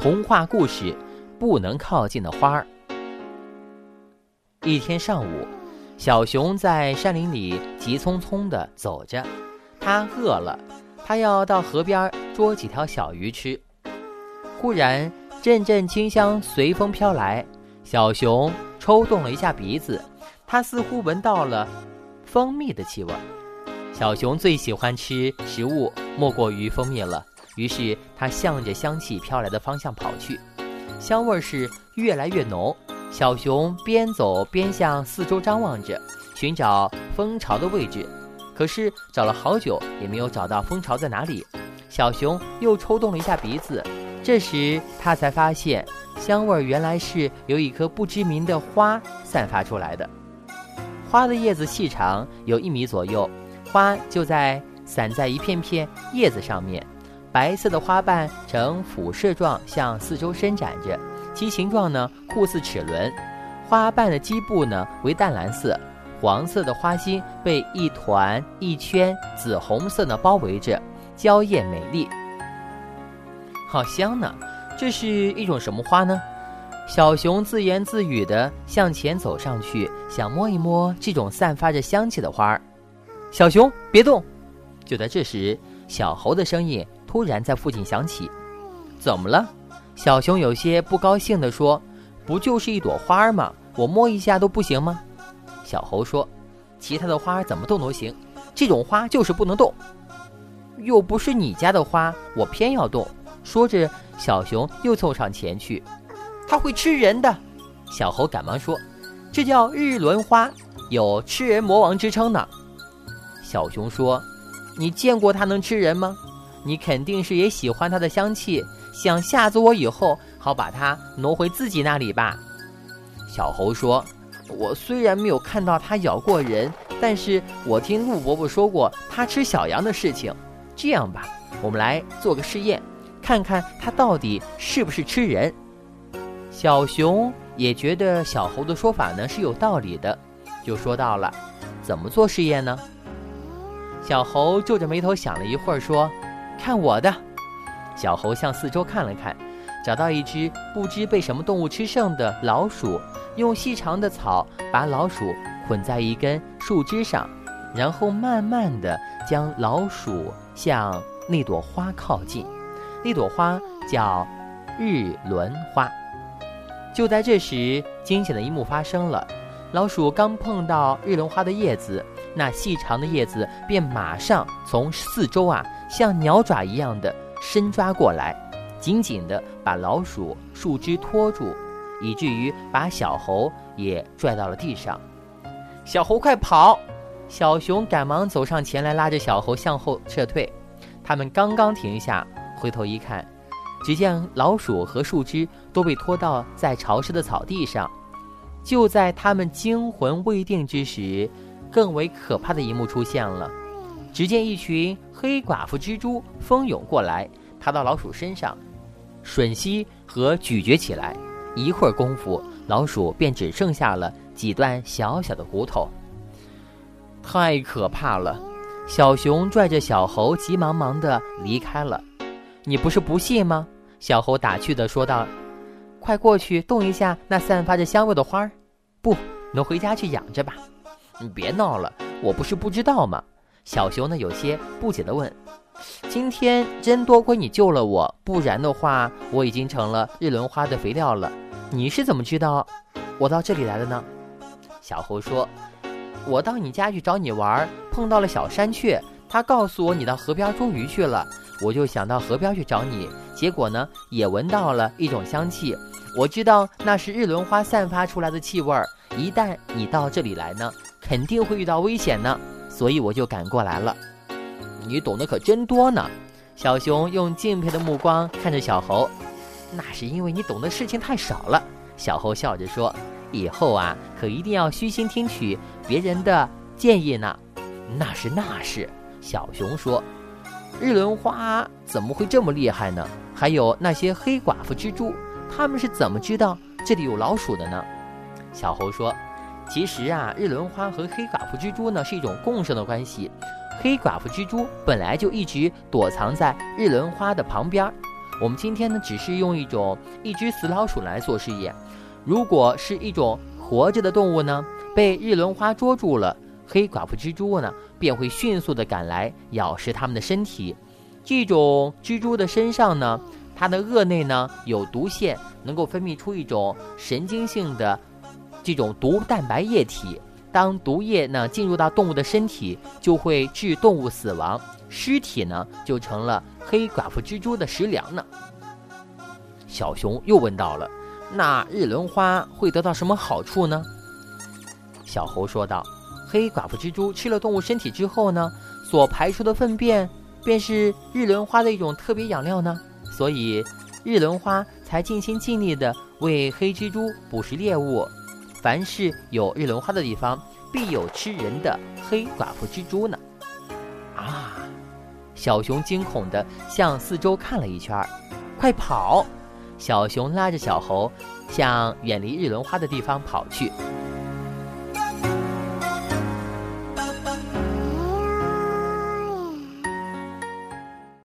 童话故事：不能靠近的花儿。一天上午，小熊在山林里急匆匆地走着，它饿了，它要到河边捉几条小鱼吃。忽然，阵阵清香随风飘来，小熊抽动了一下鼻子，它似乎闻到了蜂蜜的气味。小熊最喜欢吃食物，莫过于蜂蜜了。于是，它向着香气飘来的方向跑去，香味是越来越浓。小熊边走边向四周张望着，寻找蜂巢的位置。可是找了好久也没有找到蜂巢在哪里。小熊又抽动了一下鼻子，这时他才发现，香味原来是由一颗不知名的花散发出来的。花的叶子细长，有一米左右，花就在散在一片片叶子上面。白色的花瓣呈辐射状向四周伸展着，其形状呢酷似齿轮。花瓣的基部呢为淡蓝色，黄色的花心被一团一圈紫红色呢包围着，娇艳美丽。好香呢！这是一种什么花呢？小熊自言自语地向前走上去，想摸一摸这种散发着香气的花儿。小熊别动！就在这时，小猴的声音。突然在附近响起，怎么了？小熊有些不高兴地说：“不就是一朵花吗？我摸一下都不行吗？”小猴说：“其他的花怎么动都行，这种花就是不能动。又不是你家的花，我偏要动。”说着，小熊又凑上前去：“它会吃人的。”小猴赶忙说：“这叫日轮花，有吃人魔王之称呢。”小熊说：“你见过它能吃人吗？”你肯定是也喜欢它的香气，想吓走我以后好把它挪回自己那里吧？小猴说：“我虽然没有看到它咬过人，但是我听鹿伯伯说过它吃小羊的事情。这样吧，我们来做个试验，看看它到底是不是吃人。”小熊也觉得小猴的说法呢是有道理的，就说到了：“怎么做试验呢？”小猴皱着眉头想了一会儿，说。看我的，小猴向四周看了看，找到一只不知被什么动物吃剩的老鼠，用细长的草把老鼠捆在一根树枝上，然后慢慢地将老鼠向那朵花靠近。那朵花叫日轮花。就在这时，惊险的一幕发生了：老鼠刚碰到日轮花的叶子，那细长的叶子便马上从四周啊。像鸟爪一样的伸抓过来，紧紧地把老鼠树枝拖住，以至于把小猴也拽到了地上。小猴快跑！小熊赶忙走上前来，拉着小猴向后撤退。他们刚刚停下，回头一看，只见老鼠和树枝都被拖到在潮湿的草地上。就在他们惊魂未定之时，更为可怕的一幕出现了。只见一群黑寡妇蜘蛛蜂涌过来，爬到老鼠身上，吮吸和咀嚼起来。一会儿功夫，老鼠便只剩下了几段小小的骨头。太可怕了！小熊拽着小猴，急忙忙地离开了。你不是不信吗？小猴打趣地说道：“快过去动一下那散发着香味的花儿。不，能回家去养着吧。你别闹了，我不是不知道吗？”小熊呢，有些不解地问：“今天真多亏你救了我，不然的话，我已经成了日轮花的肥料了。你是怎么知道我到这里来的呢？”小猴说：“我到你家去找你玩，碰到了小山雀，它告诉我你到河边捉鱼去了，我就想到河边去找你。结果呢，也闻到了一种香气，我知道那是日轮花散发出来的气味儿。一旦你到这里来呢，肯定会遇到危险呢。”所以我就赶过来了，你懂得可真多呢。小熊用敬佩的目光看着小猴，那是因为你懂的事情太少了。小猴笑着说：“以后啊，可一定要虚心听取别人的建议呢。”那是那是，小熊说：“日轮花怎么会这么厉害呢？还有那些黑寡妇蜘蛛，他们是怎么知道这里有老鼠的呢？”小猴说。其实啊，日轮花和黑寡妇蜘蛛呢是一种共生的关系。黑寡妇蜘蛛本来就一直躲藏在日轮花的旁边，我们今天呢，只是用一种一只死老鼠来做试验。如果是一种活着的动物呢，被日轮花捉住了，黑寡妇蜘蛛呢，便会迅速的赶来咬食它们的身体。这种蜘蛛的身上呢，它的颚内呢有毒腺，能够分泌出一种神经性的这种毒蛋白液体。当毒液呢进入到动物的身体，就会致动物死亡，尸体呢就成了黑寡妇蜘蛛的食粮呢。小熊又问到了：“那日轮花会得到什么好处呢？”小猴说道：“黑寡妇蜘蛛吃了动物身体之后呢，所排出的粪便便是日轮花的一种特别养料呢，所以日轮花才尽心尽力地为黑蜘蛛捕食猎物。”凡是有日轮花的地方，必有吃人的黑寡妇蜘蛛呢。啊！小熊惊恐地向四周看了一圈，快跑！小熊拉着小猴向远离日轮花的地方跑去。